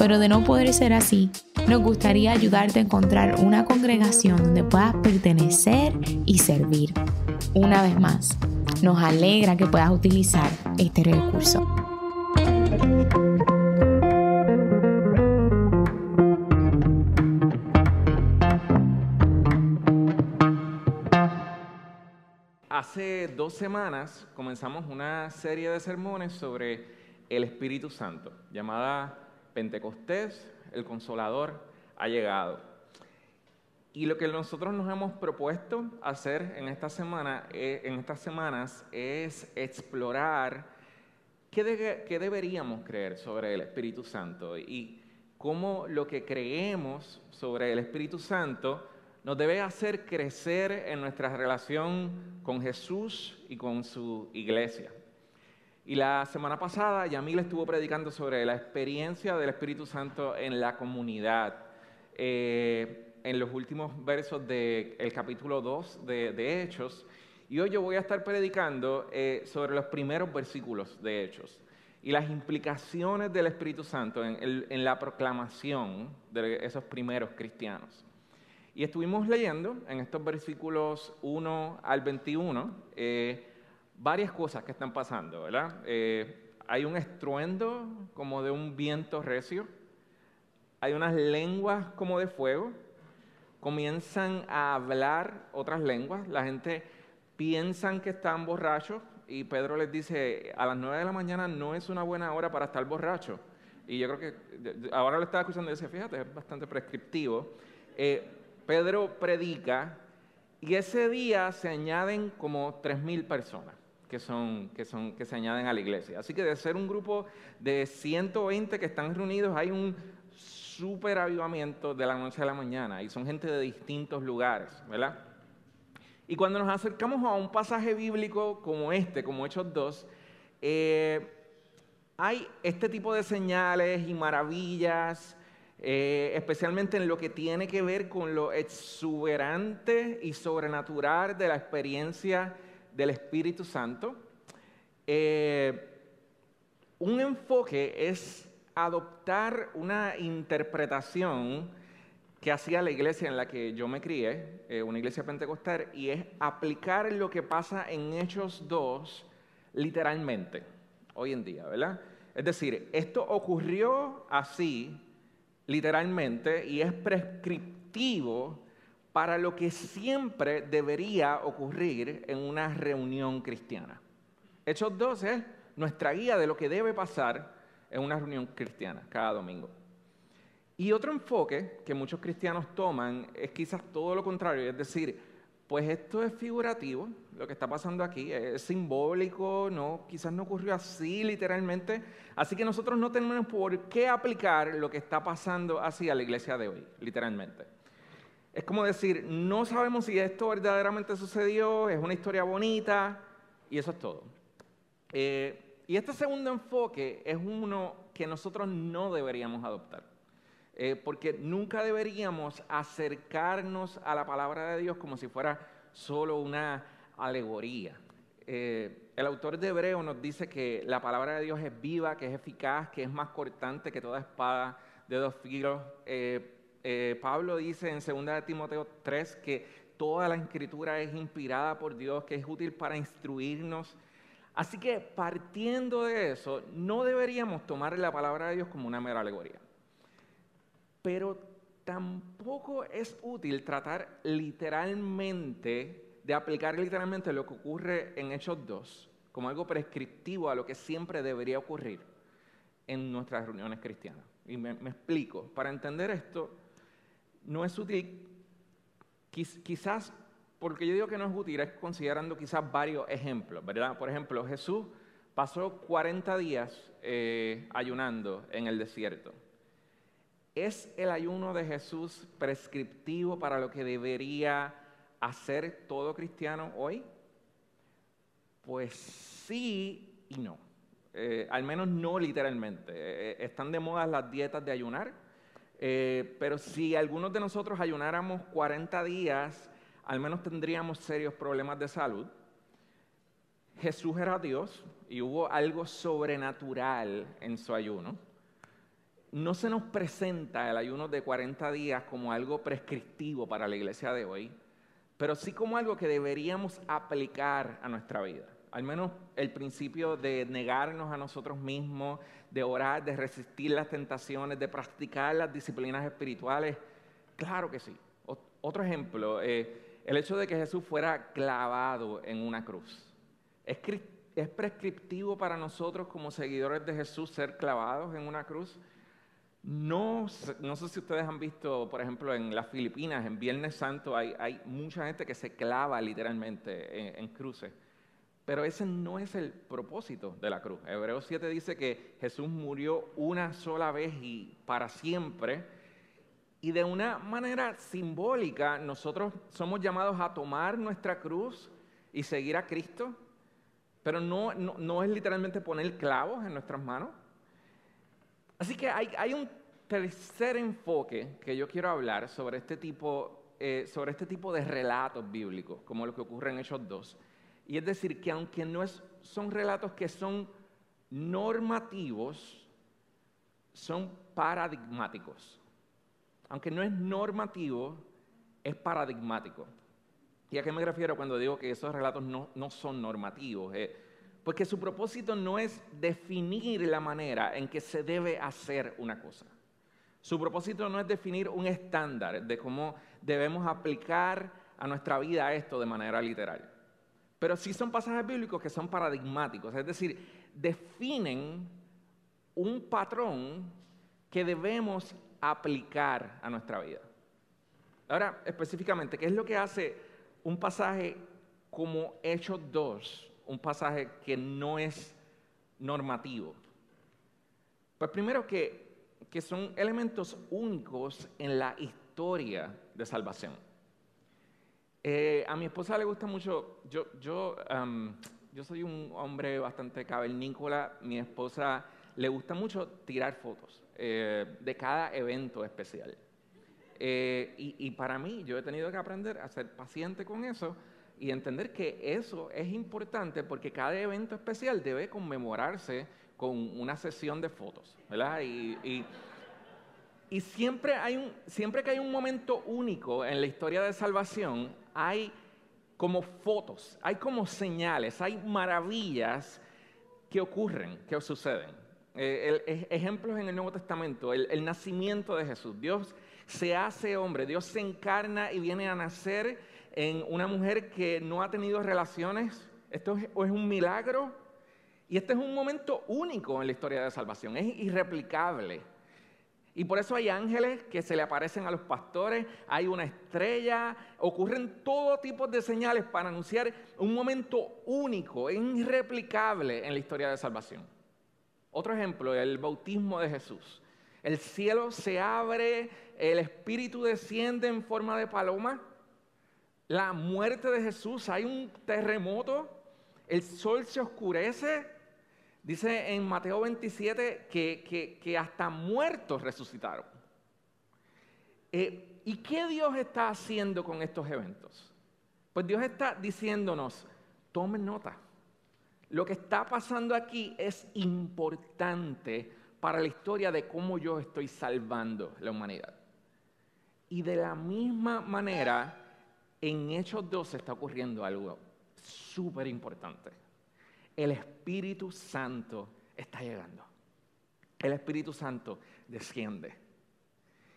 pero de no poder ser así, nos gustaría ayudarte a encontrar una congregación donde puedas pertenecer y servir. Una vez más, nos alegra que puedas utilizar este recurso. Hace dos semanas comenzamos una serie de sermones sobre el Espíritu Santo, llamada Pentecostés, el Consolador ha llegado. Y lo que nosotros nos hemos propuesto hacer en, eh, estas semanas es explorar qué deberíamos creer sobre el Espíritu Santo y cómo lo que creemos sobre el Espíritu Santo nos debe hacer crecer en nuestra relación con Jesús y con su iglesia. Y la semana pasada Yamil estuvo predicando sobre la experiencia del Espíritu Santo en la comunidad. Eh, en los últimos versos del capítulo 2 de, Hechos. Y hoy yo voy a estar predicando eh, sobre los primeros versículos de Hechos y las implicaciones del Espíritu Santo en la proclamación de esos primeros cristianos. Y estuvimos leyendo en estos versículos 1 al 21 eh, varias cosas que están pasando, ¿verdad? Eh, hay un estruendo como de un viento recio, hay unas lenguas como de fuego, comienzan a hablar otras lenguas, la gente piensa que están borrachos y Pedro les dice, a las 9 de la mañana no es una buena hora para estar borracho. Y yo creo que ahora lo estaba escuchando y dice, fíjate, es bastante prescriptivo. Eh, Pedro predica y ese día se añaden como 3.000 personas que, son, que, son, que se añaden a la iglesia. Así que de ser un grupo de 120 que están reunidos, hay un súper avivamiento de la noche a la mañana y son gente de distintos lugares, ¿verdad? Y cuando nos acercamos a un pasaje bíblico como este, como Hechos 2, eh, hay este tipo de señales y maravillas eh, especialmente en lo que tiene que ver con lo exuberante y sobrenatural de la experiencia del Espíritu Santo. Eh, un enfoque es adoptar una interpretación que hacía la iglesia en la que yo me crié, eh, una iglesia pentecostal, y es aplicar lo que pasa en Hechos 2 literalmente, hoy en día, ¿verdad? Es decir, esto ocurrió así literalmente, y es prescriptivo para lo que siempre debería ocurrir en una reunión cristiana. Hechos 2 es nuestra guía de lo que debe pasar en una reunión cristiana cada domingo. Y otro enfoque que muchos cristianos toman es quizás todo lo contrario, es decir, pues esto es figurativo, lo que está pasando aquí, es simbólico, no, quizás no ocurrió así literalmente, así que nosotros no tenemos por qué aplicar lo que está pasando así a la iglesia de hoy, literalmente. Es como decir, no sabemos si esto verdaderamente sucedió, es una historia bonita, y eso es todo. Eh, y este segundo enfoque es uno que nosotros no deberíamos adoptar. Eh, porque nunca deberíamos acercarnos a la palabra de Dios como si fuera solo una alegoría. Eh, el autor de Hebreo nos dice que la palabra de Dios es viva, que es eficaz, que es más cortante que toda espada de dos filos. Eh, Pablo dice en 2 Timoteo 3 que toda la escritura es inspirada por Dios, que es útil para instruirnos. Así que partiendo de eso, no deberíamos tomar la palabra de Dios como una mera alegoría. Pero tampoco es útil tratar literalmente, de aplicar literalmente lo que ocurre en Hechos 2 como algo prescriptivo a lo que siempre debería ocurrir en nuestras reuniones cristianas. Y me, explico. Para entender esto, no es útil, quizás, porque yo digo que no es útil, es considerando quizás varios ejemplos, ¿verdad? Por ejemplo, Jesús pasó 40 días eh, ayunando en el desierto. ¿Es el ayuno de Jesús prescriptivo para lo que debería hacer todo cristiano hoy? Pues sí y no. Eh, al menos no literalmente. Eh, están de moda las dietas de ayunar, eh, pero si algunos de nosotros ayunáramos 40 días, al menos tendríamos serios problemas de salud. Jesús era Dios y hubo algo sobrenatural en su ayuno. No se nos presenta el ayuno de 40 días como algo prescriptivo para la iglesia de hoy, pero sí como algo que deberíamos aplicar a nuestra vida. Al menos el principio de negarnos a nosotros mismos, de orar, de resistir las tentaciones, de practicar las disciplinas espirituales. Claro que sí. Otro ejemplo, eh, el hecho de que Jesús fuera clavado en una cruz. ¿Es, ¿Es prescriptivo para nosotros como seguidores de Jesús ser clavados en una cruz? No, no sé si ustedes han visto, por ejemplo, en las Filipinas, en Viernes Santo, hay, hay mucha gente que se clava literalmente en, en cruces. Pero ese no es el propósito de la cruz. Hebreos 7 dice que Jesús murió una sola vez y para siempre. Y de una manera simbólica, nosotros somos llamados a tomar nuestra cruz y seguir a Cristo. Pero no, no, es literalmente poner clavos en nuestras manos. Así que hay, un tercer enfoque que yo quiero hablar sobre este tipo, eh, sobre este tipo de relatos bíblicos, como lo que ocurre en Hechos 2. Y es decir, que aunque no es, son relatos que son normativos, son paradigmáticos. Aunque no es normativo, es paradigmático. ¿Y a qué me refiero cuando digo que esos relatos no, son normativos? Eh, porque su propósito no es definir la manera en que se debe hacer una cosa. Su propósito no es definir un estándar de cómo debemos aplicar a nuestra vida esto de manera literal. Pero sí son pasajes bíblicos que son paradigmáticos, es decir, definen un patrón que debemos aplicar a nuestra vida. Ahora, específicamente, ¿qué es lo que hace un pasaje como Hechos 2, un pasaje que no es normativo? Pues primero que, que son elementos únicos en la historia de salvación. Eh, a mi esposa le gusta mucho, yo, soy un hombre bastante cavernícola, mi esposa le gusta mucho tirar fotos eh, de cada evento especial. Eh, y, para mí, yo he tenido que aprender a ser paciente con eso y entender que eso es importante porque cada evento especial debe conmemorarse con una sesión de fotos, ¿verdad? Y, siempre, siempre que hay un momento único en la historia de salvación, hay como fotos, hay como señales, hay maravillas que ocurren, que suceden. Eh, ejemplos en el Nuevo Testamento, el, nacimiento de Jesús. Dios se hace hombre, Dios se encarna y viene a nacer en una mujer que no ha tenido relaciones. Esto es, es un milagro y este es un momento único en la historia de salvación, es irreplicable. Y por eso hay ángeles que se le aparecen a los pastores, hay una estrella, ocurren todo tipo de señales para anunciar un momento único, irreplicable en la historia de salvación. Otro ejemplo, el bautismo de Jesús. El cielo se abre, el Espíritu desciende en forma de paloma, la muerte de Jesús, hay un terremoto, el sol se oscurece, Dice en Mateo 27 que, hasta muertos resucitaron. Eh, ¿Y qué Dios está haciendo con estos eventos? Pues Dios está diciéndonos, tomen nota. Lo que está pasando aquí es importante para la historia de cómo yo estoy salvando la humanidad. Y de la misma manera, en Hechos 2 está ocurriendo algo súper importante el Espíritu Santo está llegando. El Espíritu Santo desciende.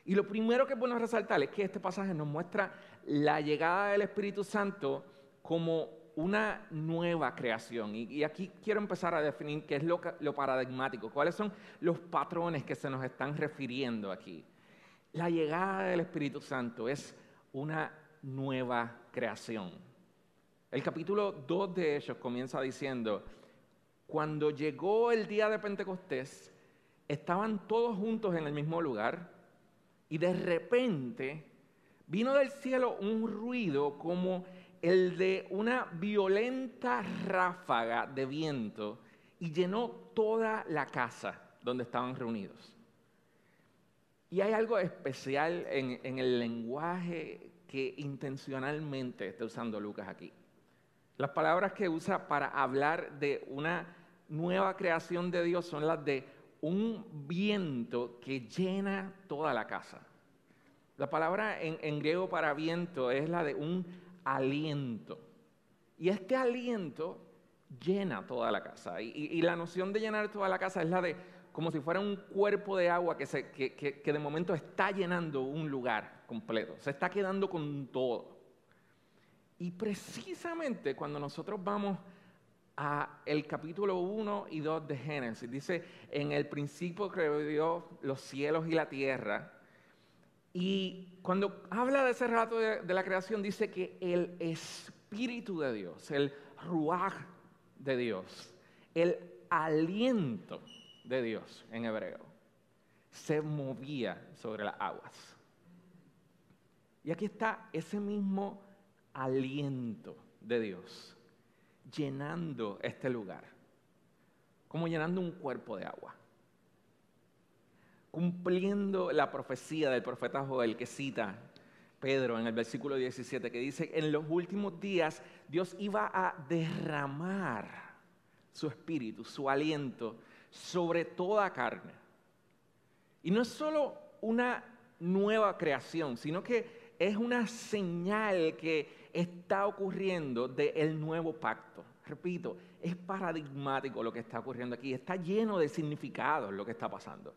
Y lo primero que podemos resaltar es que este pasaje nos muestra la llegada del Espíritu Santo como una nueva creación. Y, aquí quiero empezar a definir qué es lo, lo paradigmático, cuáles son los patrones que se nos están refiriendo aquí. La llegada del Espíritu Santo es una nueva creación. El capítulo 2 de ellos comienza diciendo, cuando llegó el día de Pentecostés, estaban todos juntos en el mismo lugar Y de repente vino del cielo un ruido como el de una violenta ráfaga de viento y llenó toda la casa donde estaban reunidos. Y hay algo especial en, el lenguaje que intencionalmente está usando Lucas aquí. Las palabras que usa para hablar de una nueva creación de Dios son las de un viento que llena toda la casa. La palabra en, griego para viento es la de un aliento. Y este aliento llena toda la casa. Y, la noción de llenar toda la casa es la de como si fuera un cuerpo de agua que, de momento está llenando un lugar completo. Se está quedando con todo. Y precisamente cuando nosotros vamos a el capítulo 1 y 2 de Génesis. Dice, en el principio creó Dios los cielos y la tierra. Y cuando habla de ese rato de, la creación, dice que el Espíritu de Dios, el Ruach de Dios, el aliento de Dios en hebreo, se movía sobre las aguas. Y aquí está ese mismo aliento de Dios llenando este lugar, como llenando un cuerpo de agua, cumpliendo la profecía del profeta Joel que cita Pedro en el versículo 17, que dice, en los últimos días Dios iba a derramar su espíritu, su aliento sobre toda carne. Y no es solo una nueva creación, sino que es una señal que está ocurriendo del nuevo pacto. Repito, es paradigmático lo que está ocurriendo aquí, está lleno de significados lo que está pasando.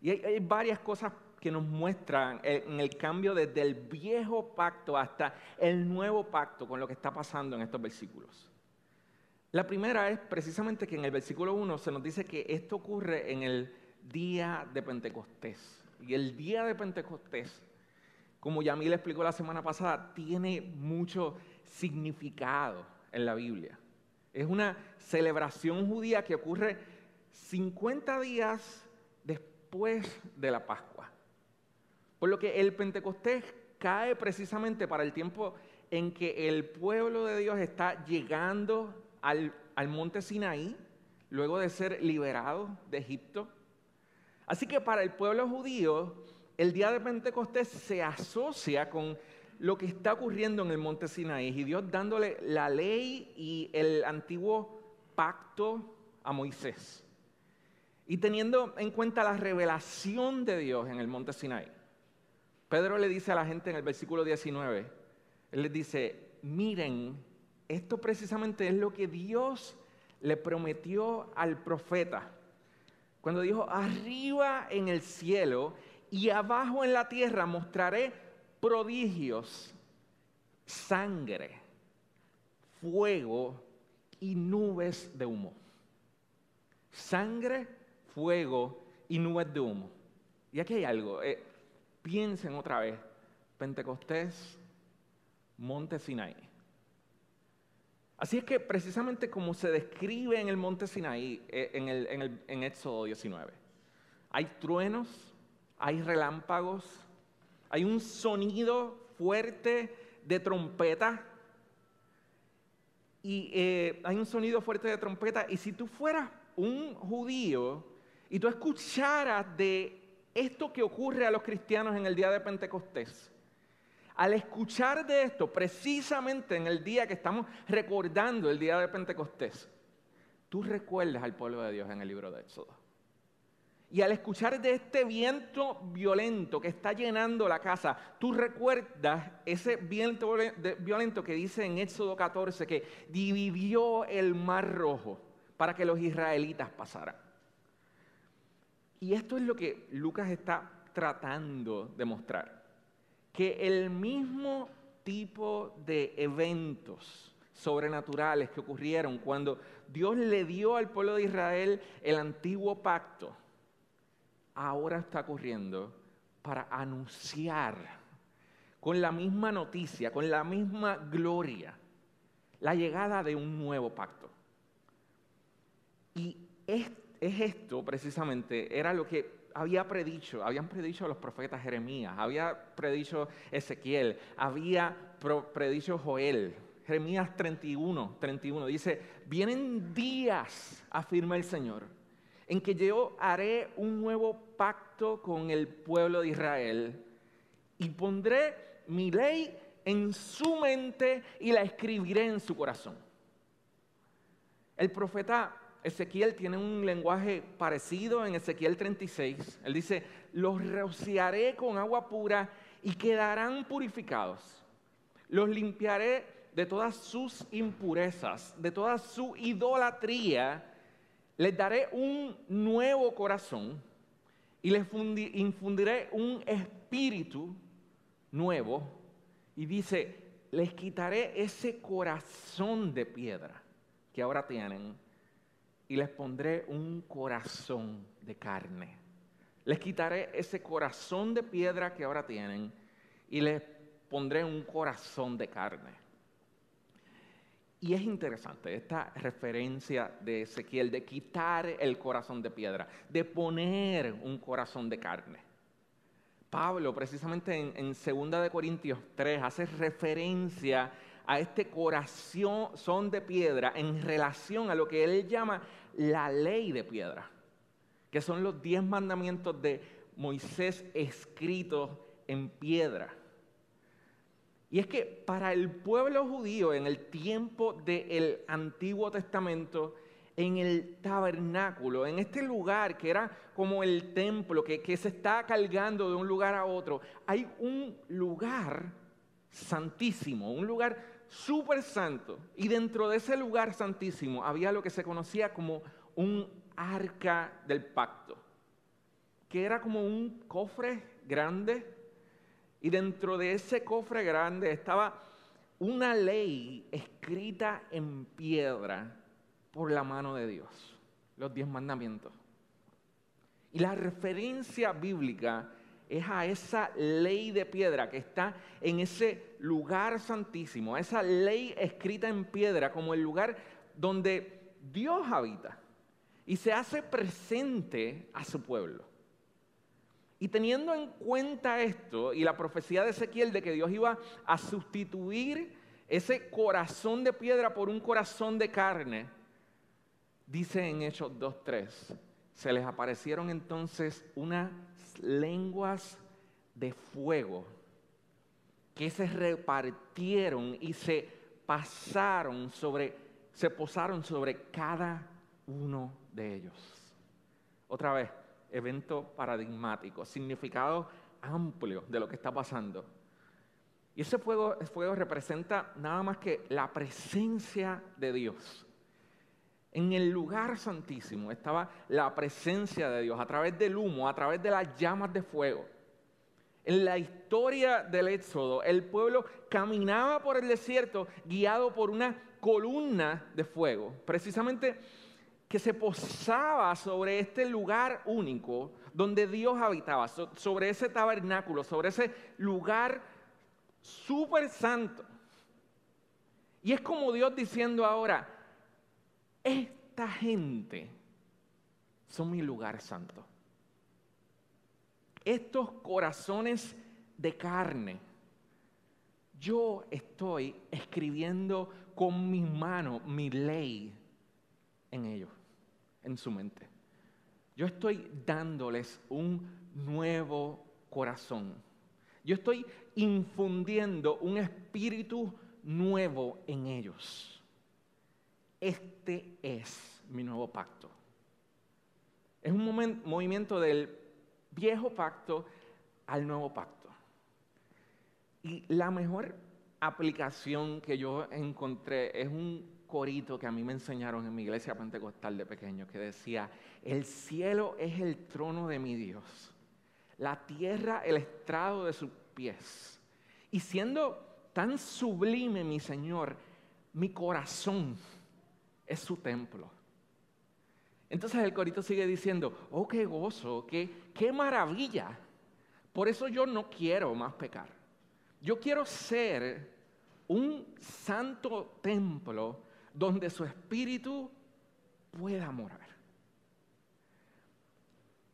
Y hay, varias cosas que nos muestran en el cambio desde el viejo pacto hasta el nuevo pacto con lo que está pasando en estos versículos. La primera es precisamente que en el versículo 1 se nos dice que esto ocurre en el día de Pentecostés. Y el día de Pentecostés como ya le explicó la semana pasada, tiene mucho significado en la Biblia. Es una celebración judía que ocurre 50 días después de la Pascua. Por lo que el Pentecostés cae precisamente para el tiempo en que el pueblo de Dios está llegando al, al monte Sinaí, luego de ser liberado de Egipto. Así que para el pueblo judío, el día de Pentecostés se asocia con lo que está ocurriendo en el monte Sinaí y Dios dándole la ley y el antiguo pacto a Moisés. Y teniendo en cuenta la revelación de Dios en el monte Sinaí, Pedro le dice a la gente en el versículo 19, él les dice, miren, esto precisamente es lo que Dios le prometió al profeta. Cuando dijo, arriba en el cielo y abajo en la tierra mostraré prodigios, sangre, fuego y nubes de humo. Sangre, fuego y nubes de humo. Y aquí hay algo, eh, piensen otra vez, Pentecostés, Monte Sinaí. Así es que precisamente como se describe en el Monte Sinaí, eh, en, el, en, el, en Éxodo 19, hay truenos, hay relámpagos, hay un sonido fuerte de trompeta. Y eh, hay un sonido fuerte de trompeta. Y si tú fueras un judío y tú escucharas de esto que ocurre a los cristianos en el día de Pentecostés, al escuchar de esto, precisamente en el día que estamos recordando el día de Pentecostés, tú recuerdas al pueblo de Dios en el libro de Éxodo. Y al escuchar de este viento violento que está llenando la casa, tú recuerdas ese viento violento que dice en Éxodo 14 que dividió el mar rojo para que los israelitas pasaran. Y esto es lo que Lucas está tratando de mostrar. Que el mismo tipo de eventos sobrenaturales que ocurrieron cuando Dios le dio al pueblo de Israel el antiguo pacto, ahora está ocurriendo para anunciar con la misma noticia, con la misma gloria, la llegada de un nuevo pacto. Y es, esto precisamente, era lo que había predicho, habían predicho los profetas Jeremías, había predicho Ezequiel, había predicho Joel. Jeremías 31, 31 dice, vienen días, afirma el Señor, en que yo haré un nuevo pacto con el pueblo de Israel y pondré mi ley en su mente y la escribiré en su corazón. El profeta Ezequiel tiene un lenguaje parecido en Ezequiel 36. Él dice, los rociaré con agua pura y quedarán purificados. Los limpiaré de todas sus impurezas, de toda su idolatría. Les daré un nuevo corazón y les infundiré un espíritu nuevo. Y dice, les quitaré ese corazón de piedra que ahora tienen y les pondré un corazón de carne. Les quitaré ese corazón de piedra que ahora tienen y les pondré un corazón de carne. Y es interesante esta referencia de Ezequiel de quitar el corazón de piedra, de poner un corazón de carne. Pablo, precisamente en, en 2 Corintios 3, hace referencia a este corazón de piedra en relación a lo que él llama la ley de piedra, que son los diez mandamientos de Moisés escritos en piedra. Y es que para el pueblo judío en el tiempo del Antiguo Testamento, en el tabernáculo, en este lugar que era como el templo, que, se está cargando de un lugar a otro, hay un lugar santísimo, un lugar súper santo. Y dentro de ese lugar santísimo había lo que se conocía como un arca del pacto, que era como un cofre grande. Y dentro de ese cofre grande estaba una ley escrita en piedra por la mano de Dios, los diez mandamientos. Y la referencia bíblica es a esa ley de piedra que está en ese lugar santísimo, a esa ley escrita en piedra como el lugar donde Dios habita y se hace presente a su pueblo. Y teniendo en cuenta esto y la profecía de Ezequiel de que Dios iba a sustituir ese corazón de piedra por un corazón de carne, dice en Hechos 2.3, se les aparecieron entonces una lenguas de fuego que se repartieron y se pasaron sobre, se posaron sobre cada uno de ellos. Otra vez, evento paradigmático, significado amplio de lo que está pasando. Y ese fuego, ese fuego representa nada más que la presencia de Dios. En el lugar santísimo estaba la presencia de Dios a través del humo, a través de las llamas de fuego. En la historia del Éxodo, el pueblo caminaba por el desierto guiado por una columna de fuego, precisamente que se posaba sobre este lugar único donde Dios habitaba, sobre ese tabernáculo, sobre ese lugar súper santo. Y es como Dios diciendo ahora, esta gente son mi lugar santo. Estos corazones de carne, yo estoy escribiendo con mi mano mi ley en ellos, en su mente. Yo estoy dándoles un nuevo corazón. Yo estoy infundiendo un espíritu nuevo en ellos este es mi nuevo pacto. Es un movimiento del viejo pacto al nuevo pacto. Y la mejor aplicación que yo encontré es un corito que a mí me enseñaron en mi iglesia pentecostal de pequeño, que decía, el cielo es el trono de mi Dios, la tierra el estrado de sus pies. Y siendo tan sublime mi Señor, mi corazón es su templo. Entonces el corito sigue diciendo, oh, qué gozo, qué, qué maravilla. Por eso yo no quiero más pecar. Yo quiero ser un santo templo donde su espíritu pueda morar.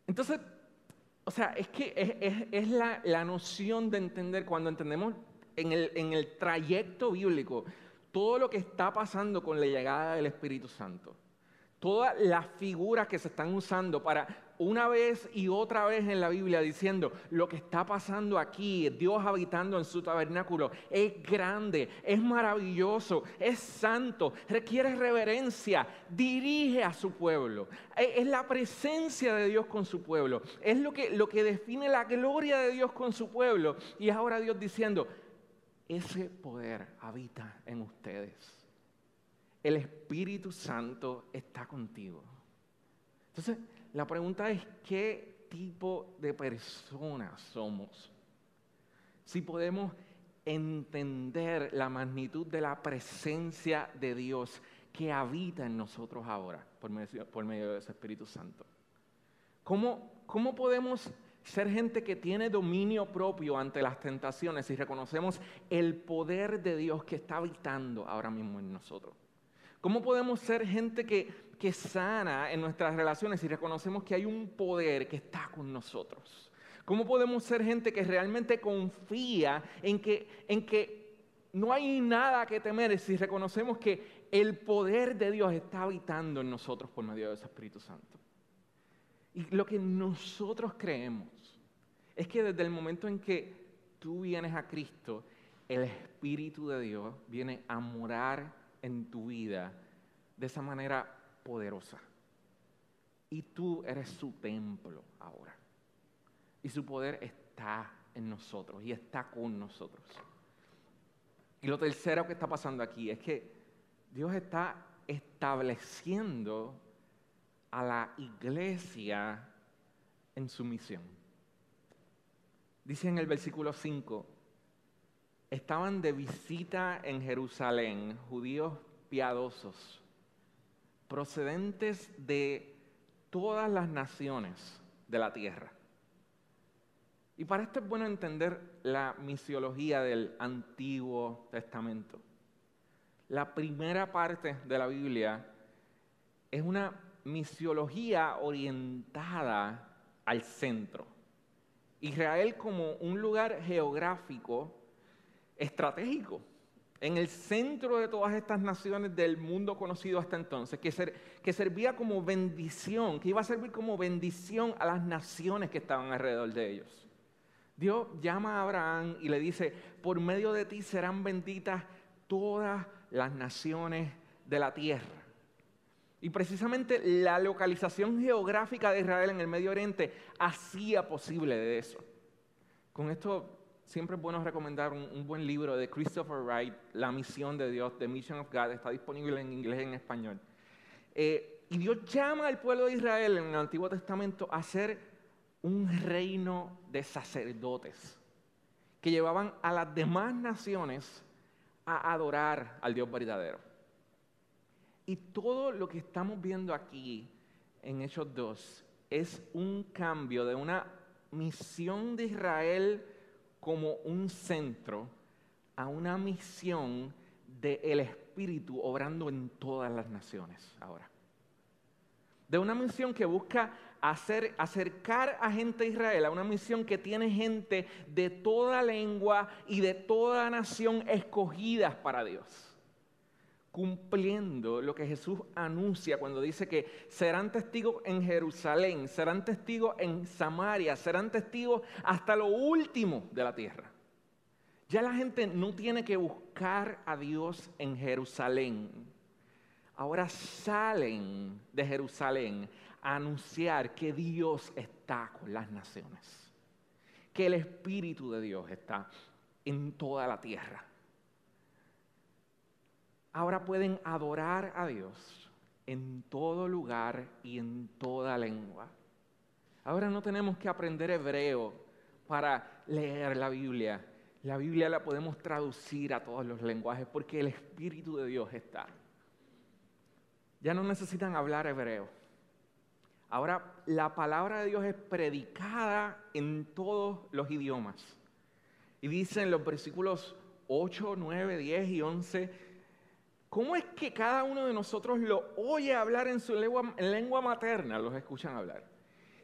Entonces, o sea, es que es, la, noción de entender, cuando entendemos en el, en el trayecto bíblico, todo lo que está pasando con la llegada del Espíritu Santo todas las figuras que se están usando para una vez y otra vez en la Biblia diciendo lo que está pasando aquí, Dios habitando en su tabernáculo, es grande, es maravilloso, es santo, requiere reverencia, dirige a su pueblo. Es la presencia de Dios con su pueblo, es lo que, lo que define la gloria de Dios con su pueblo. Y ahora Dios diciendo, ese poder habita en ustedes el Espíritu Santo está contigo. Entonces, la pregunta es, ¿qué tipo de personas somos? Si podemos entender la magnitud de la presencia de Dios que habita en nosotros ahora por medio, de ese Espíritu Santo. ¿Cómo, ¿Cómo podemos ser gente que tiene dominio propio ante las tentaciones y reconocemos el poder de Dios que está habitando ahora mismo en nosotros? ¿Cómo podemos ser gente que, que sana en nuestras relaciones y reconocemos que hay un poder que está con nosotros? ¿Cómo podemos ser gente que realmente confía en que, en que no hay nada que temer si reconocemos que el poder de Dios está habitando en nosotros por medio de ese Espíritu Santo? Y lo que nosotros creemos es que desde el momento en que tú vienes a Cristo, el Espíritu de Dios viene a morar en tu vida de esa manera poderosa. Y tú eres su templo ahora. Y su poder está en nosotros y está con nosotros. Y lo tercero que está pasando aquí es que Dios está estableciendo a la iglesia en su misión. Dice en el versículo 5, estaban de visita en Jerusalén judíos piadosos, procedentes de todas las naciones de la tierra. Y para esto es bueno entender la misiología del Antiguo Testamento. La primera parte de la Biblia es una misiología orientada al centro. Israel como un lugar geográfico estratégico en el centro de todas estas naciones del mundo conocido hasta entonces, que, servía como bendición, que iba a servir como bendición a las naciones que estaban alrededor de ellos. Dios llama a Abraham y le dice, por medio de ti serán benditas todas las naciones de la tierra. Y precisamente la localización geográfica de Israel en el Medio Oriente hacía posible de eso. Con esto siempre es bueno recomendar un, buen libro de Christopher Wright, La misión de Dios, The Mission of God, está disponible en inglés y en español. Eh, y Dios llama al pueblo de Israel en el Antiguo Testamento a ser un reino de sacerdotes que llevaban a las demás naciones a adorar al Dios verdadero. Y todo lo que estamos viendo aquí en Hechos 2 es un cambio de una misión de Israel como un centro a una misión del Espíritu obrando en todas las naciones ahora. De una misión que busca hacer, acercar a gente a Israel, a una misión que tiene gente de toda lengua y de toda nación escogidas para Dios cumpliendo lo que Jesús anuncia cuando dice que serán testigos en Jerusalén, serán testigos en Samaria, serán testigos hasta lo último de la tierra. Ya la gente no tiene que buscar a Dios en Jerusalén. Ahora salen de Jerusalén a anunciar que Dios está con las naciones, que el Espíritu de Dios está en toda la tierra ahora pueden adorar a Dios en todo lugar y en toda lengua. Ahora no tenemos que aprender hebreo para leer la Biblia. La Biblia la podemos traducir a todos los lenguajes porque el Espíritu de Dios está. Ya no necesitan hablar hebreo. Ahora la palabra de Dios es predicada en todos los idiomas. Y dicen los versículos 8, 9, 10 y 11 ¿Cómo es que cada uno de nosotros lo oye hablar en su lengua, lengua materna? Los escuchan hablar.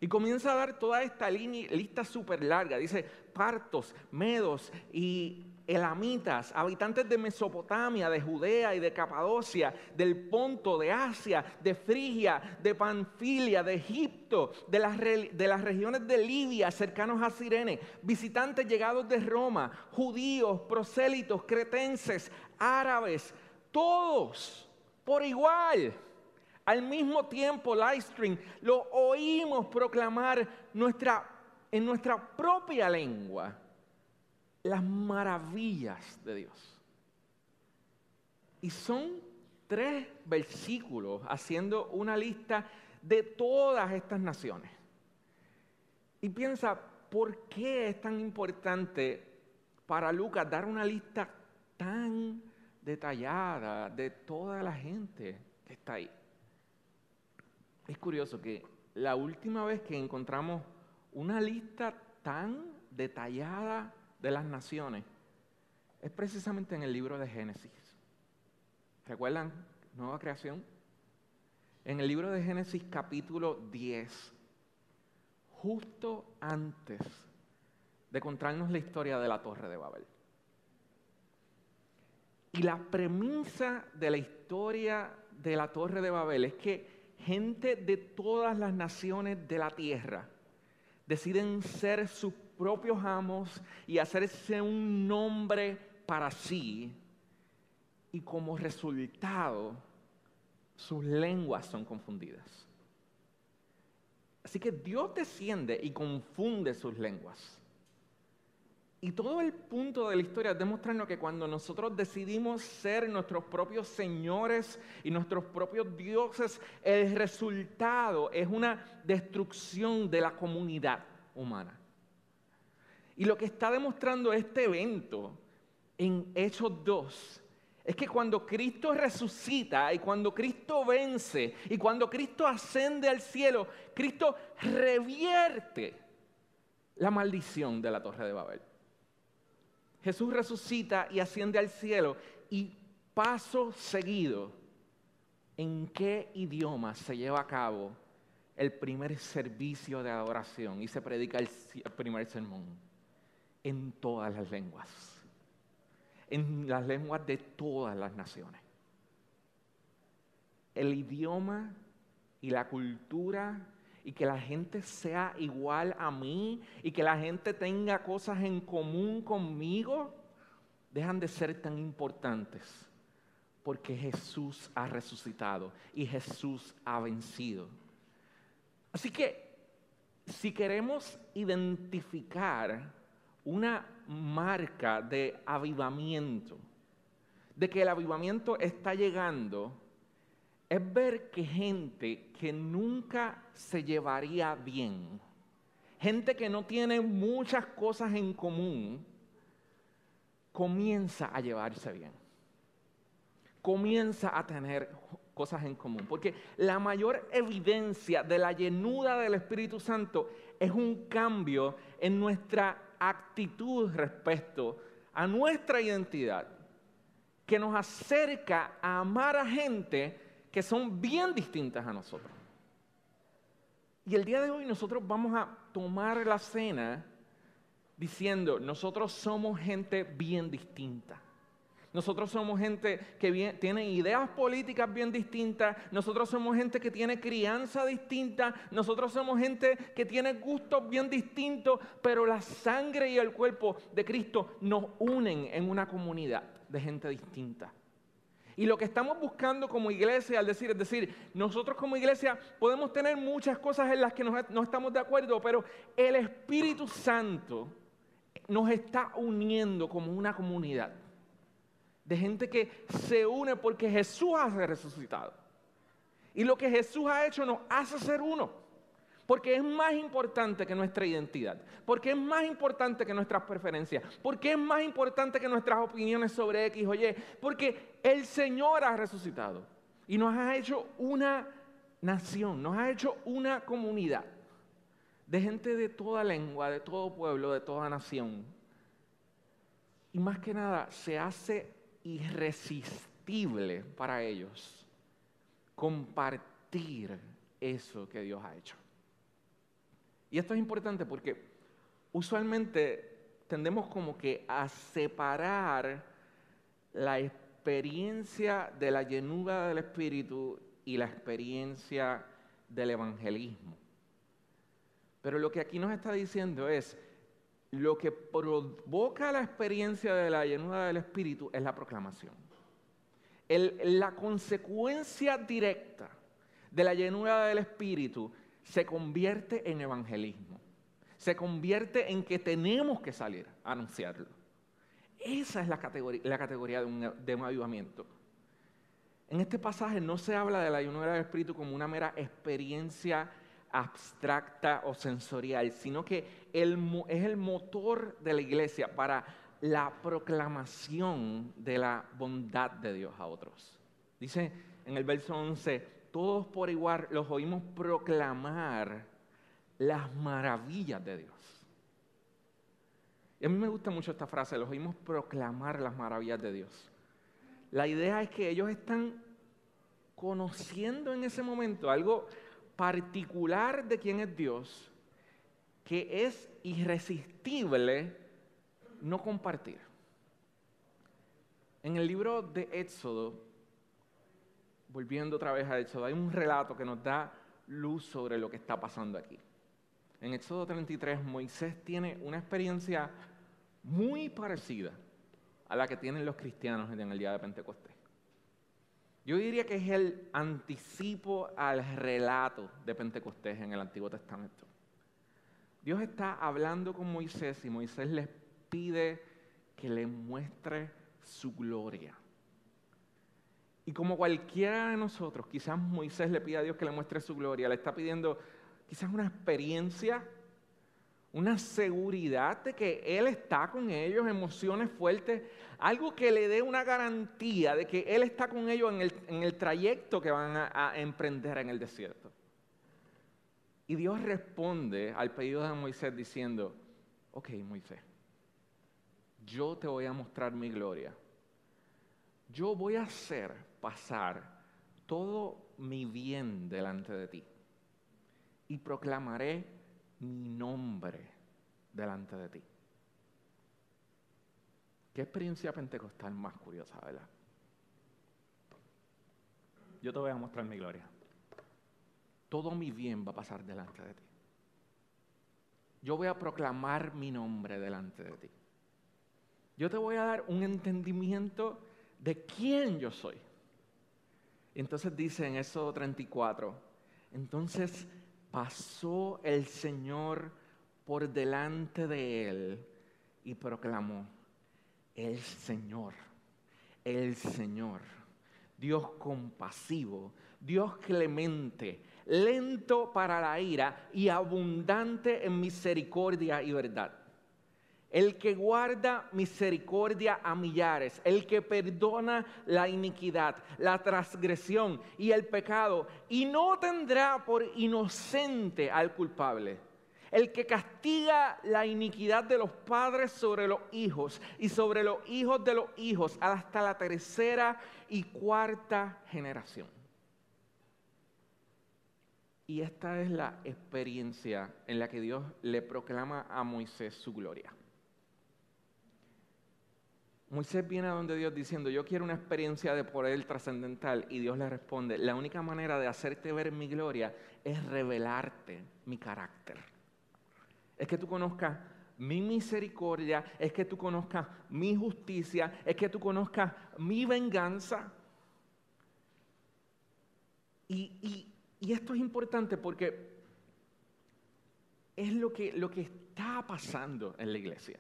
Y comienza a dar toda esta lista súper larga. Dice partos, medos y elamitas, habitantes de Mesopotamia, de Judea y de Capadocia, del Ponto, de Asia, de Frigia, de Panfilia, de Egipto, de las, de las regiones de Libia, cercanos a Sirene, visitantes llegados de Roma, judíos, prosélitos, cretenses, árabes, todos por igual. Al mismo tiempo, Livestream, lo oímos proclamar nuestra, en nuestra propia lengua las maravillas de Dios. Y son tres versículos haciendo una lista de todas estas naciones. Y piensa, ¿por qué es tan importante para Lucas dar una lista tan detallada de toda la gente que está ahí? Es curioso que la última vez que encontramos una lista tan detallada de las naciones es precisamente en el libro de Génesis. ¿Recuerdan? Nueva creación. En el libro de Génesis capítulo 10, justo antes de contarnos la historia de la torre de Babel. Y la premisa de la historia de la torre de Babel es que gente de todas las naciones de la tierra deciden ser sus propios amos y hacerse un nombre para sí. Y como resultado, sus lenguas son confundidas. Así que Dios desciende y confunde sus lenguas. Y todo el punto de la historia es demostrarnos que cuando nosotros decidimos ser nuestros propios señores y nuestros propios dioses, el resultado es una destrucción de la comunidad humana. Y lo que está demostrando este evento en Hechos 2 es que cuando Cristo resucita y cuando Cristo vence y cuando Cristo ascende al cielo, Cristo revierte la maldición de la torre de Babel. Jesús resucita y asciende al cielo y paso seguido, ¿en qué idioma se lleva a cabo el primer servicio de adoración y se predica el primer sermón? en todas las lenguas, en las lenguas de todas las naciones. El idioma y la cultura y que la gente sea igual a mí y que la gente tenga cosas en común conmigo, dejan de ser tan importantes porque Jesús ha resucitado y Jesús ha vencido. Así que si queremos identificar una marca de avivamiento, de que el avivamiento está llegando, es ver que gente que nunca se llevaría bien, gente que no tiene muchas cosas en común, comienza a llevarse bien, comienza a tener cosas en común. Porque la mayor evidencia de la llenura del Espíritu Santo es un cambio en nuestra actitud respecto a nuestra identidad que nos acerca a amar a gente que son bien distintas a nosotros. Y el día de hoy nosotros vamos a tomar la cena diciendo, nosotros somos gente bien distinta. Nosotros somos gente que tiene ideas políticas bien distintas. Nosotros somos gente que tiene crianza distinta. Nosotros somos gente que tiene gustos bien distintos. Pero la sangre y el cuerpo de Cristo nos unen en una comunidad de gente distinta. Y lo que estamos buscando como iglesia al decir, es decir, nosotros como iglesia podemos tener muchas cosas en las que no estamos de acuerdo, pero el Espíritu Santo nos está uniendo como una comunidad de gente que se une porque Jesús ha resucitado. Y lo que Jesús ha hecho nos hace ser uno. Porque es más importante que nuestra identidad. Porque es más importante que nuestras preferencias. Porque es más importante que nuestras opiniones sobre X o Y. Porque el Señor ha resucitado. Y nos ha hecho una nación. Nos ha hecho una comunidad. De gente de toda lengua, de todo pueblo, de toda nación. Y más que nada, se hace irresistible para ellos compartir eso que Dios ha hecho. Y esto es importante porque usualmente tendemos como que a separar la experiencia de la llenura del Espíritu y la experiencia del evangelismo. Pero lo que aquí nos está diciendo es, lo que provoca la experiencia de la llenura del Espíritu es la proclamación. la consecuencia directa de la llenura del Espíritu se convierte en evangelismo. Se convierte en que tenemos que salir a anunciarlo. Esa es la categoría, de, un, de avivamiento. En este pasaje no se habla de la llenura del Espíritu como una mera experiencia abstracta o sensorial, sino que es el motor de la iglesia para la proclamación de la bondad de Dios a otros. Dice en el verso 11, todos por igual los oímos proclamar las maravillas de Dios. Y a mí me gusta mucho esta frase, los oímos proclamar las maravillas de Dios. La idea es que ellos están conociendo en ese momento algo particular de quién es Dios que es irresistible no compartir. En el libro de Éxodo, volviendo otra vez a Éxodo, hay un relato que nos da luz sobre lo que está pasando aquí. En Éxodo 33, Moisés tiene una experiencia muy parecida a la que tienen los cristianos en el día de Pentecostés. Yo diría que es el anticipo al relato de Pentecostés en el Antiguo Testamento. Dios está hablando con Moisés y Moisés les pide que le muestre su gloria. Y como cualquiera de nosotros, quizás Moisés le pide a Dios que le muestre su gloria, le está pidiendo quizás una experiencia una seguridad de que Él está con ellos, emociones fuertes, algo que le dé una garantía de que Él está con ellos en el, trayecto que van a, a emprender en el desierto. Y Dios responde al pedido de Moisés diciendo, ok Moisés, yo te voy a mostrar mi gloria. Yo voy a hacer pasar todo mi bien delante de ti y proclamaré mi nombre delante de ti. Qué experiencia pentecostal más curiosa, ¿verdad? Yo te voy a mostrar mi gloria. Todo mi bien va a pasar delante de ti. Yo voy a proclamar mi nombre delante de ti. Yo te voy a dar un entendimiento de quién yo soy. Entonces dice en eso 34, entonces pasó el Señor por delante de él y proclamó, el Señor, el Señor, Dios compasivo, Dios clemente, lento para la ira y abundante en misericordia y verdad el que guarda misericordia a millares, el que perdona la iniquidad, la transgresión y el pecado, y no tendrá por inocente al culpable. El que castiga la iniquidad de los padres sobre los hijos y sobre los hijos de los hijos hasta la tercera y cuarta generación. Y esta es la experiencia en la que Dios le proclama a Moisés su gloria. Moisés viene a donde Dios diciendo, yo quiero una experiencia de poder trascendental y Dios le responde, la única manera de hacerte ver mi gloria es revelarte mi carácter. Es que tú conozcas mi misericordia, es que tú conozcas mi justicia, es que tú conozcas mi venganza. Y, esto es importante porque es lo que, lo que está pasando en la iglesia.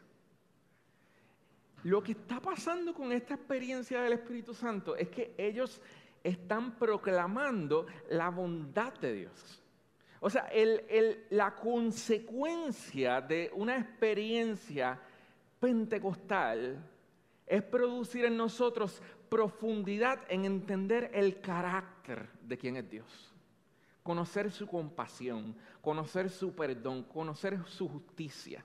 Lo que está pasando con esta experiencia del Espíritu Santo es que ellos están proclamando la bondad de Dios. O sea, la consecuencia de una experiencia pentecostal es producir en nosotros profundidad en entender el carácter de quién es Dios. Conocer su compasión, conocer su perdón, conocer su justicia.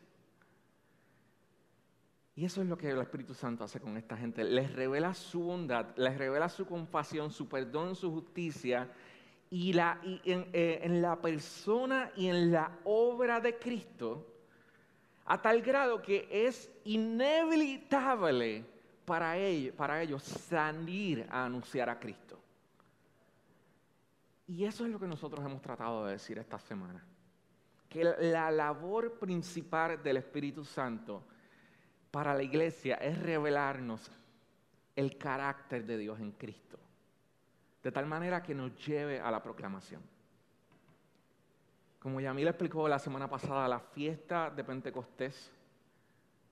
Y eso es lo que el Espíritu Santo hace con esta gente. Les revela su bondad, les revela su compasión, su perdón, su justicia y, eh, en, la persona y en la obra de Cristo a tal grado que es inevitable para ellos, para ellos salir a anunciar a Cristo. Y eso es lo que nosotros hemos tratado de decir esta semana. Que la labor principal del Espíritu Santo para la iglesia es revelarnos el carácter de Dios en Cristo de tal manera que nos lleve a la proclamación. Como ya le explicó la semana pasada, la fiesta de Pentecostés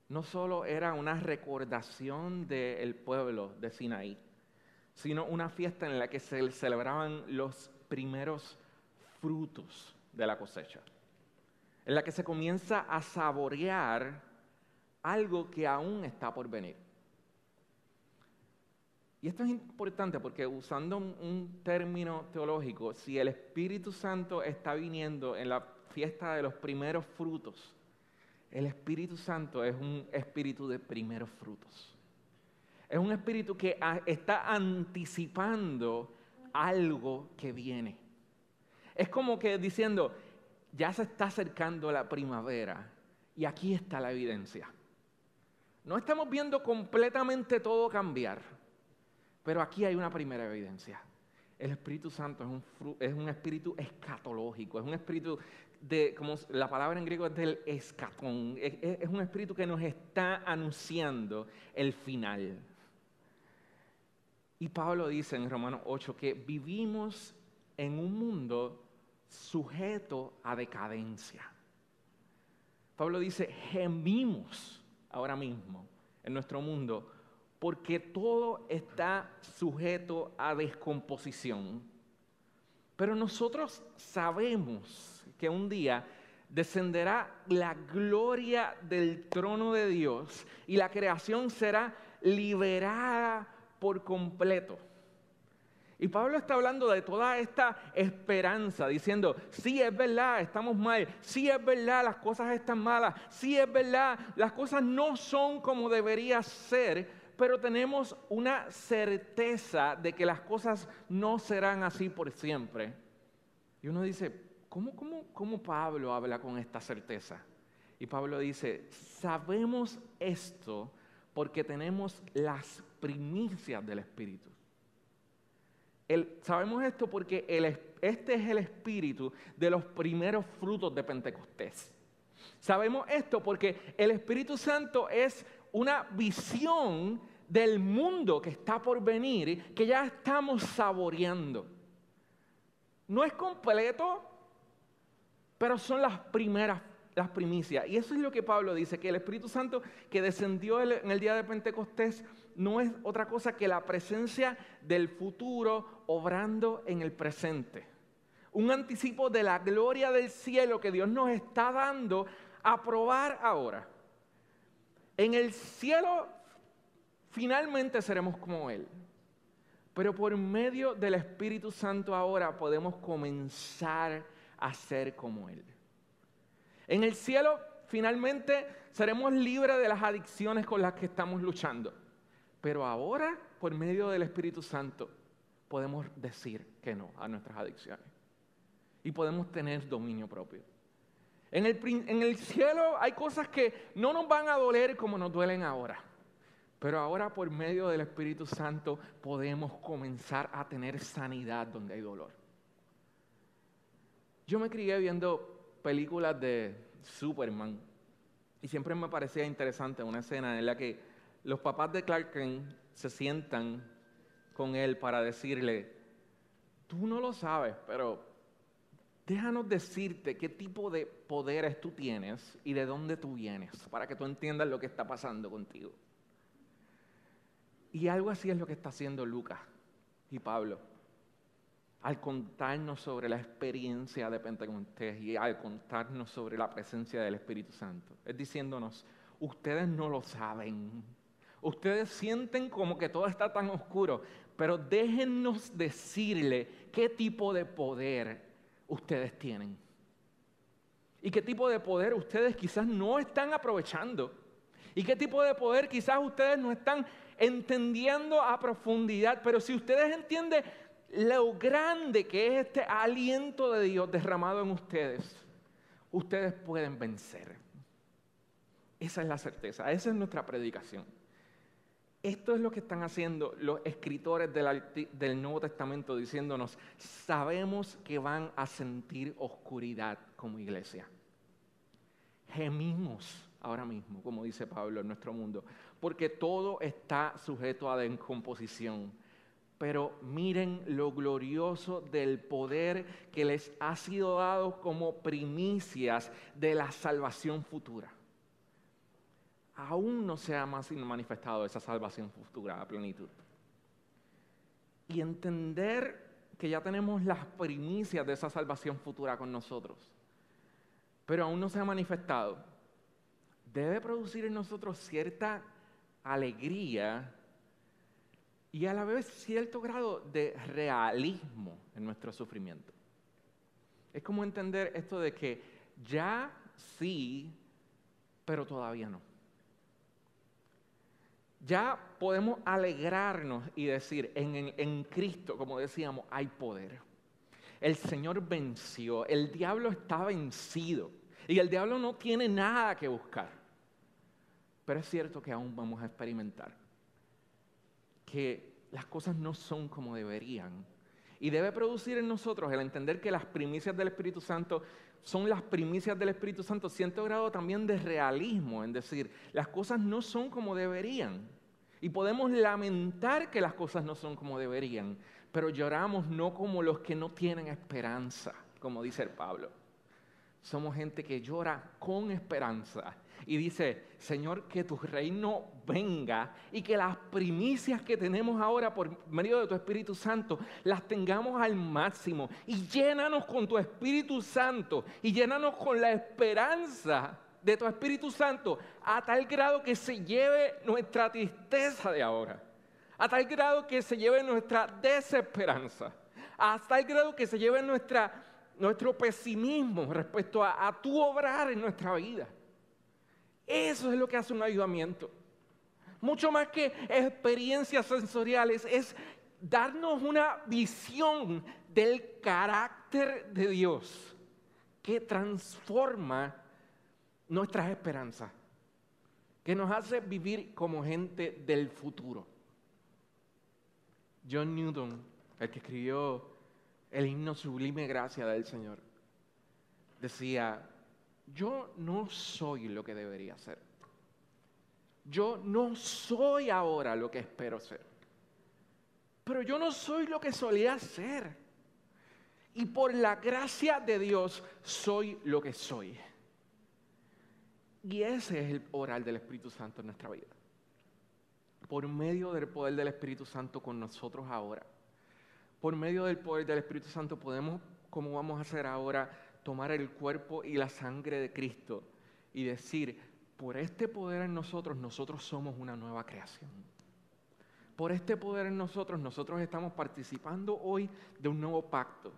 no solo era una recordación del pueblo de Sinaí, sino una fiesta en la que se celebraban los primeros frutos de la cosecha, en la que se comienza a saborear algo que aún está por venir. Y esto es importante porque usando un, término teológico, si el Espíritu Santo está viniendo en la fiesta de los primeros frutos, el Espíritu Santo es un espíritu de primeros frutos. Es un espíritu que está anticipando algo que viene. Es como que diciendo, ya se está acercando la primavera y aquí está la evidencia. No estamos viendo completamente todo cambiar pero aquí hay una primera evidencia. El Espíritu Santo es un, es un espíritu escatológico, es un espíritu de, como la palabra en griego es del escatón, es, es un espíritu que nos está anunciando el final. Y Pablo dice en Romanos 8 que vivimos en un mundo sujeto a decadencia. Pablo dice, gemimos ahora mismo en nuestro mundo porque todo está sujeto a descomposición. Pero nosotros sabemos que un día descenderá la gloria del trono de Dios y la creación será liberada por completo. Y Pablo está hablando de toda esta esperanza, diciendo, sí es verdad, estamos mal, sí es verdad, las cosas están malas, sí es verdad, las cosas no son como debería ser, pero tenemos una certeza de que las cosas no serán así por siempre. Y uno dice, ¿cómo, cómo Pablo habla con esta certeza? Y Pablo dice, sabemos esto porque tenemos las primicias del Espíritu. Sabemos esto porque este es el espíritu de los primeros frutos de Pentecostés. Sabemos esto porque el Espíritu Santo es una visión del mundo que está por venir que ya estamos saboreando. No es completo, pero son las primeras, las primicias. Y eso es lo que Pablo dice, que el Espíritu Santo que descendió en el día de Pentecostés no es otra cosa que la presencia del futuro obrando en el presente. Un anticipo de la gloria del cielo que Dios nos está dando a probar ahora. En el cielo finalmente seremos como Él. Pero por medio del Espíritu Santo ahora podemos comenzar a ser como Él. En el cielo finalmente seremos libres de las adicciones con las que estamos luchando. Pero ahora, por medio del Espíritu Santo, podemos decir que no a nuestras adicciones. Y podemos tener dominio propio. En el, cielo hay cosas que no nos van a doler como nos duelen ahora. Pero ahora por medio del Espíritu Santo podemos comenzar a tener sanidad donde hay dolor. Yo me crié viendo películas de Superman y siempre me parecía interesante una escena en la que los papás de Clark se sientan con él para decirle, tú no lo sabes, pero déjanos decirte qué tipo de poderes tú tienes y de dónde tú vienes, para que tú entiendas lo que está pasando contigo. Y algo así es lo que está haciendo Lucas y Pablo. Al contarnos sobre la experiencia de Pentecostés y al contarnos sobre la presencia del Espíritu Santo. Es diciéndonos, ustedes no lo saben. Ustedes sienten como que todo está tan oscuro, pero déjennos decirle qué tipo de poder ustedes tienen. Y qué tipo de poder ustedes quizás no están aprovechando. Y qué tipo de poder quizás ustedes no están entendiendo a profundidad, pero si ustedes entienden lo grande que es este aliento de Dios derramado en ustedes, ustedes pueden vencer. Esa es la certeza, esa es nuestra predicación. Esto es lo que están haciendo los escritores del, Nuevo Testamento diciéndonos, sabemos que van a sentir oscuridad como iglesia. Gemimos ahora mismo, como dice Pablo, en nuestro mundo, porque todo está sujeto a descomposición. Pero miren lo glorioso del poder que les ha sido dado como primicias de la salvación futura aún no se ha manifestado esa salvación futura a plenitud. Y entender que ya tenemos las primicias de esa salvación futura con nosotros, pero aún no se ha manifestado, debe producir en nosotros cierta alegría y a la vez cierto grado de realismo en nuestro sufrimiento. Es como entender esto de que ya sí, pero todavía no ya podemos alegrarnos y decir, en, Cristo, como decíamos, hay poder. El Señor venció, el diablo está vencido y el diablo no tiene nada que buscar. Pero es cierto que aún vamos a experimentar que las cosas no son como deberían. Y debe producir en nosotros el entender que las primicias del Espíritu Santo son las primicias del Espíritu Santo, cierto grado también de realismo, en decir, las cosas no son como deberían. Y podemos lamentar que las cosas no son como deberían, pero lloramos no como los que no tienen esperanza, como dice el Pablo. Somos gente que llora con esperanza y dice, Señor, que tu reino venga y que las primicias que tenemos ahora por medio de tu Espíritu Santo las tengamos al máximo y llénanos con tu Espíritu Santo y llénanos con la esperanza de tu Espíritu Santo a tal grado que se lleve nuestra tristeza de ahora, a tal grado que se lleve nuestra desesperanza, a tal grado que se lleve nuestra, nuestro pesimismo respecto a, a tu obrar en nuestra vida. Eso es lo que hace un ayudamiento. Mucho más que experiencias sensoriales, es darnos una visión del carácter de Dios que transforma nuestras esperanzas, que nos hace vivir como gente del futuro. John Newton, el que escribió el himno Sublime Gracia del Señor, decía, yo no soy lo que debería ser. Yo no soy ahora lo que espero ser. Pero yo no soy lo que solía ser. Y por la gracia de Dios soy lo que soy. Y ese es el oral del Espíritu Santo en nuestra vida. Por medio del poder del Espíritu Santo con nosotros ahora. Por medio del poder del Espíritu Santo podemos, como vamos a hacer ahora, tomar el cuerpo y la sangre de Cristo y decir, por este poder en nosotros, nosotros somos una nueva creación. Por este poder en nosotros, nosotros estamos participando hoy de un nuevo pacto.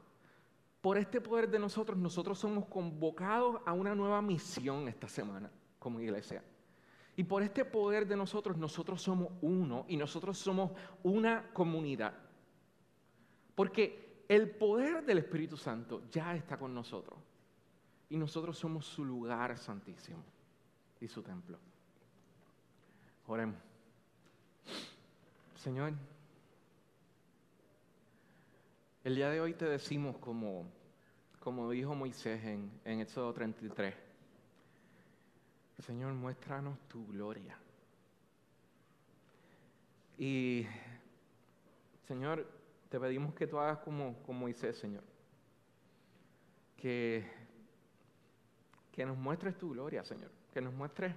Por este poder de nosotros, nosotros somos convocados a una nueva misión esta semana como iglesia. Y por este poder de nosotros, nosotros somos uno y nosotros somos una comunidad. Porque el poder del Espíritu Santo ya está con nosotros. Y nosotros somos su lugar santísimo y su templo. Oremos. Señor, el día de hoy te decimos como, como dijo Moisés en, en Éxodo 33, Señor, muéstranos tu gloria. Y, Señor, te pedimos que tú hagas como, como Moisés, Señor. Que, que nos muestres tu gloria, Señor. Que nos muestres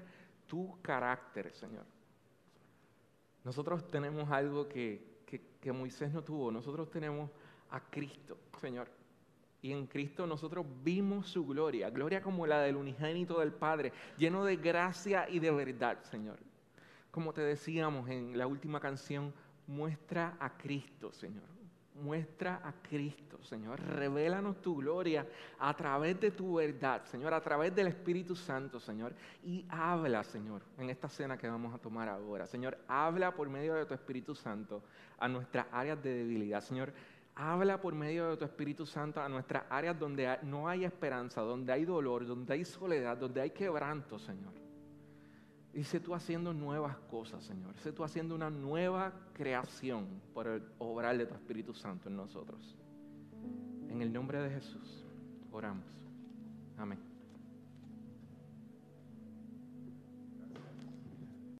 tu carácter, Señor. Nosotros tenemos algo que, que Moisés no tuvo. Nosotros tenemos a Cristo, Señor. Y en Cristo nosotros vimos su gloria, gloria como la del unigénito del Padre, lleno de gracia y de verdad, Señor. Como te decíamos en la última canción, muestra a Cristo, Señor. Muestra a Cristo, Señor. Revélanos tu gloria a través de tu verdad, Señor, a través del Espíritu Santo, Señor. Y habla, Señor, en esta cena que vamos a tomar ahora. Señor, habla por medio de tu Espíritu Santo a nuestras áreas de debilidad. Señor, Habla por medio de tu Espíritu Santo a nuestras áreas donde no hay esperanza, donde hay dolor, donde hay soledad, donde hay quebranto, Señor. Y sé tú haciendo nuevas cosas, Señor. Sé tú haciendo una nueva creación por el obrar de tu Espíritu Santo en nosotros. En el nombre de Jesús, oramos. Amén.